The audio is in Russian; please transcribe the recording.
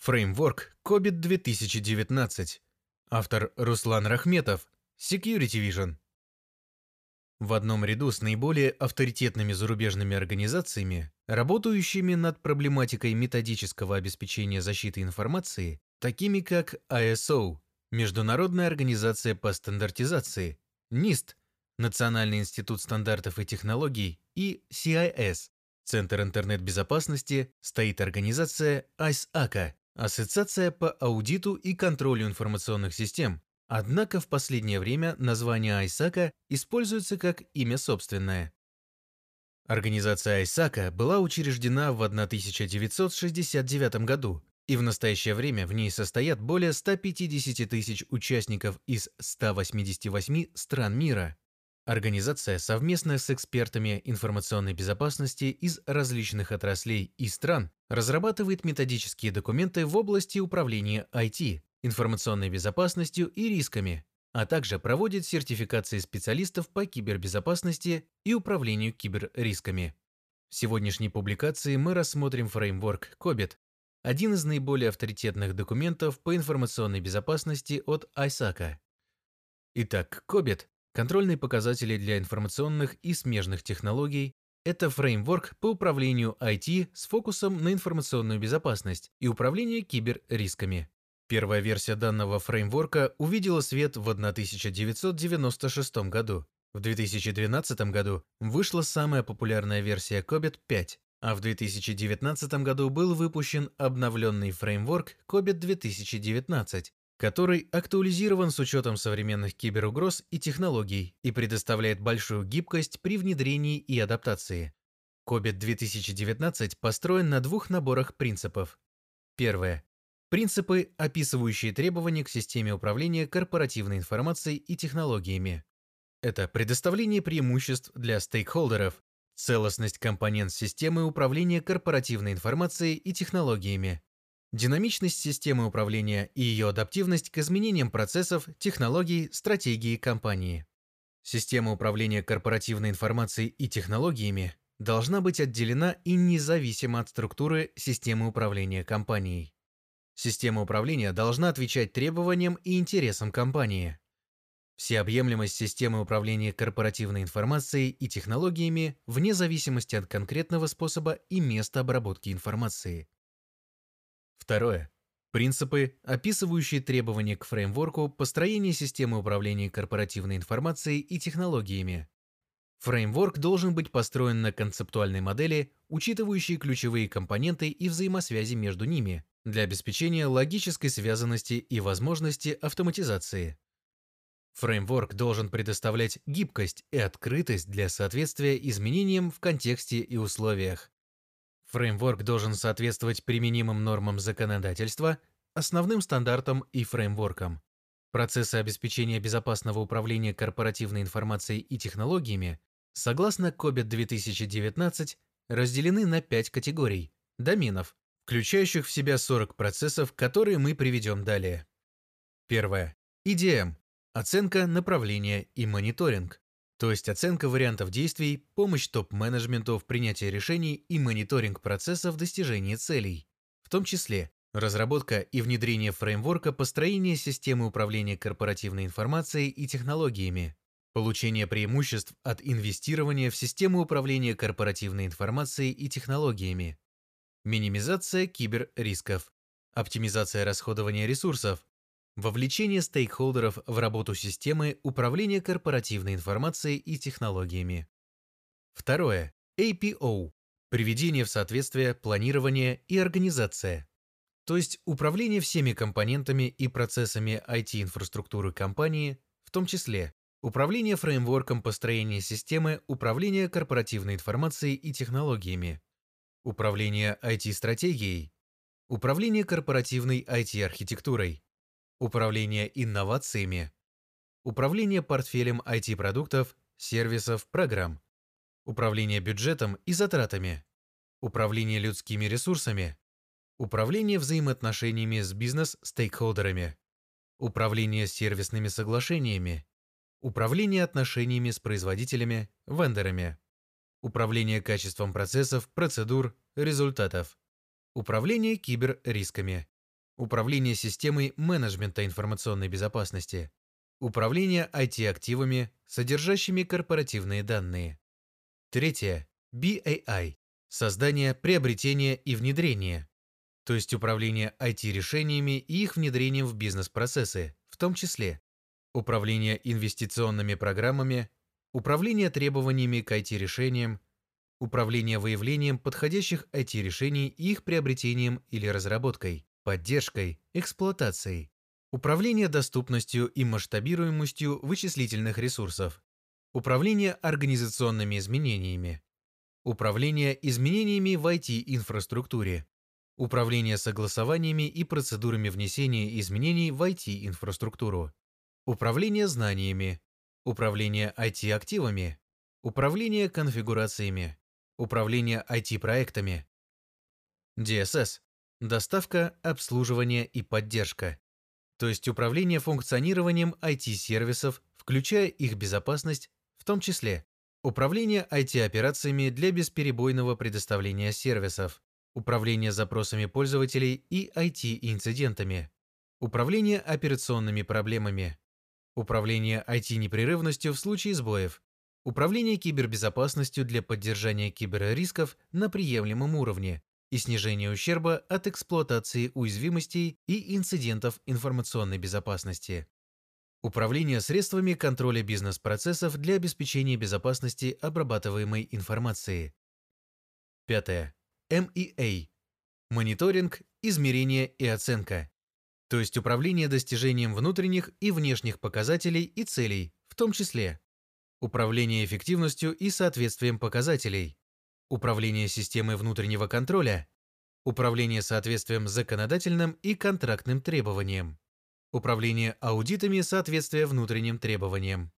Фреймворк COBIT 2019. Автор Руслан Рахметов. Security Vision. В одном ряду с наиболее авторитетными зарубежными организациями, работающими над проблематикой методического обеспечения защиты информации, такими как ISO, Международная организация по стандартизации, NIST, Национальный институт стандартов и технологий и CIS, Центр интернет-безопасности, стоит организация ISACA, Ассоциация по аудиту и контролю информационных систем. Однако в последнее время название Айсака используется как имя собственное. Организация Айсака была учреждена в 1969 году, и в настоящее время в ней состоят более 150 тысяч участников из 188 стран мира. Организация совместно с экспертами информационной безопасности из различных отраслей и стран разрабатывает методические документы в области управления IT, информационной безопасностью и рисками, а также проводит сертификации специалистов по кибербезопасности и управлению киберрисками. В сегодняшней публикации мы рассмотрим фреймворк COBIT, один из наиболее авторитетных документов по информационной безопасности от ISACA. Итак, COBIT Контрольные показатели для информационных и смежных технологий – это фреймворк по управлению IT с фокусом на информационную безопасность и управление киберрисками. Первая версия данного фреймворка увидела свет в 1996 году. В 2012 году вышла самая популярная версия COBIT 5, а в 2019 году был выпущен обновленный фреймворк COBIT 2019, который актуализирован с учетом современных киберугроз и технологий и предоставляет большую гибкость при внедрении и адаптации. COBIT 2019 построен на двух наборах принципов. Первое. Принципы, описывающие требования к системе управления корпоративной информацией и технологиями. Это предоставление преимуществ для стейкхолдеров, целостность компонент системы управления корпоративной информацией и технологиями, Динамичность системы управления и ее адаптивность к изменениям процессов, технологий, стратегии компании. Система управления корпоративной информацией и технологиями должна быть отделена и независима от структуры системы управления компанией. Система управления должна отвечать требованиям и интересам компании. Всеобъемлемость системы управления корпоративной информацией и технологиями вне зависимости от конкретного способа и места обработки информации. Второе. Принципы, описывающие требования к фреймворку построения системы управления корпоративной информацией и технологиями. Фреймворк должен быть построен на концептуальной модели, учитывающей ключевые компоненты и взаимосвязи между ними, для обеспечения логической связанности и возможности автоматизации. Фреймворк должен предоставлять гибкость и открытость для соответствия изменениям в контексте и условиях, Фреймворк должен соответствовать применимым нормам законодательства, основным стандартам и фреймворкам. Процессы обеспечения безопасного управления корпоративной информацией и технологиями, согласно COBIT 2019, разделены на 5 категорий – доменов, включающих в себя 40 процессов, которые мы приведем далее. Первое. EDM – оценка, направления и мониторинг то есть оценка вариантов действий, помощь топ-менеджменту в принятии решений и мониторинг процессов достижения целей, в том числе разработка и внедрение фреймворка построения системы управления корпоративной информацией и технологиями, получение преимуществ от инвестирования в систему управления корпоративной информацией и технологиями, минимизация киберрисков, оптимизация расходования ресурсов, Вовлечение стейкхолдеров в работу системы управления корпоративной информацией и технологиями. Второе. APO. Приведение в соответствие, планирование и организация. То есть управление всеми компонентами и процессами IT-инфраструктуры компании, в том числе управление фреймворком построения системы управления корпоративной информацией и технологиями, управление IT-стратегией, управление корпоративной IT-архитектурой, управление инновациями, управление портфелем IT-продуктов, сервисов, программ, управление бюджетом и затратами, управление людскими ресурсами, управление взаимоотношениями с бизнес-стейкхолдерами, управление сервисными соглашениями, управление отношениями с производителями, вендорами, управление качеством процессов, процедур, результатов, управление киберрисками, Управление системой менеджмента информационной безопасности. Управление IT-активами, содержащими корпоративные данные. Третье. BAI. Создание, приобретение и внедрение. То есть управление IT-решениями и их внедрением в бизнес-процессы, в том числе управление инвестиционными программами, управление требованиями к IT-решениям, управление выявлением подходящих IT-решений и их приобретением или разработкой, поддержкой, эксплуатацией, управление доступностью и масштабируемостью вычислительных ресурсов, управление организационными изменениями, управление изменениями в IT-инфраструктуре, управление согласованиями и процедурами внесения изменений в IT-инфраструктуру, управление знаниями, управление IT-активами, управление конфигурациями, управление IT-проектами, DSS – доставка, обслуживание и поддержка, то есть управление функционированием IT-сервисов, включая их безопасность, в том числе управление IT-операциями для бесперебойного предоставления сервисов, управление запросами пользователей и IT-инцидентами, управление операционными проблемами, управление IT-непрерывностью в случае сбоев, управление кибербезопасностью для поддержания киберрисков на приемлемом уровне и снижения ущерба от эксплуатации уязвимостей и инцидентов информационной безопасности. Управление средствами контроля бизнес-процессов для обеспечения безопасности обрабатываемой информации. Пятое. MEA. Мониторинг, измерение и оценка. То есть управление достижением внутренних и внешних показателей и целей, в том числе управление эффективностью и соответствием показателей, управление системой внутреннего контроля, управление соответствием законодательным и контрактным требованиям, управление аудитами соответствия внутренним требованиям,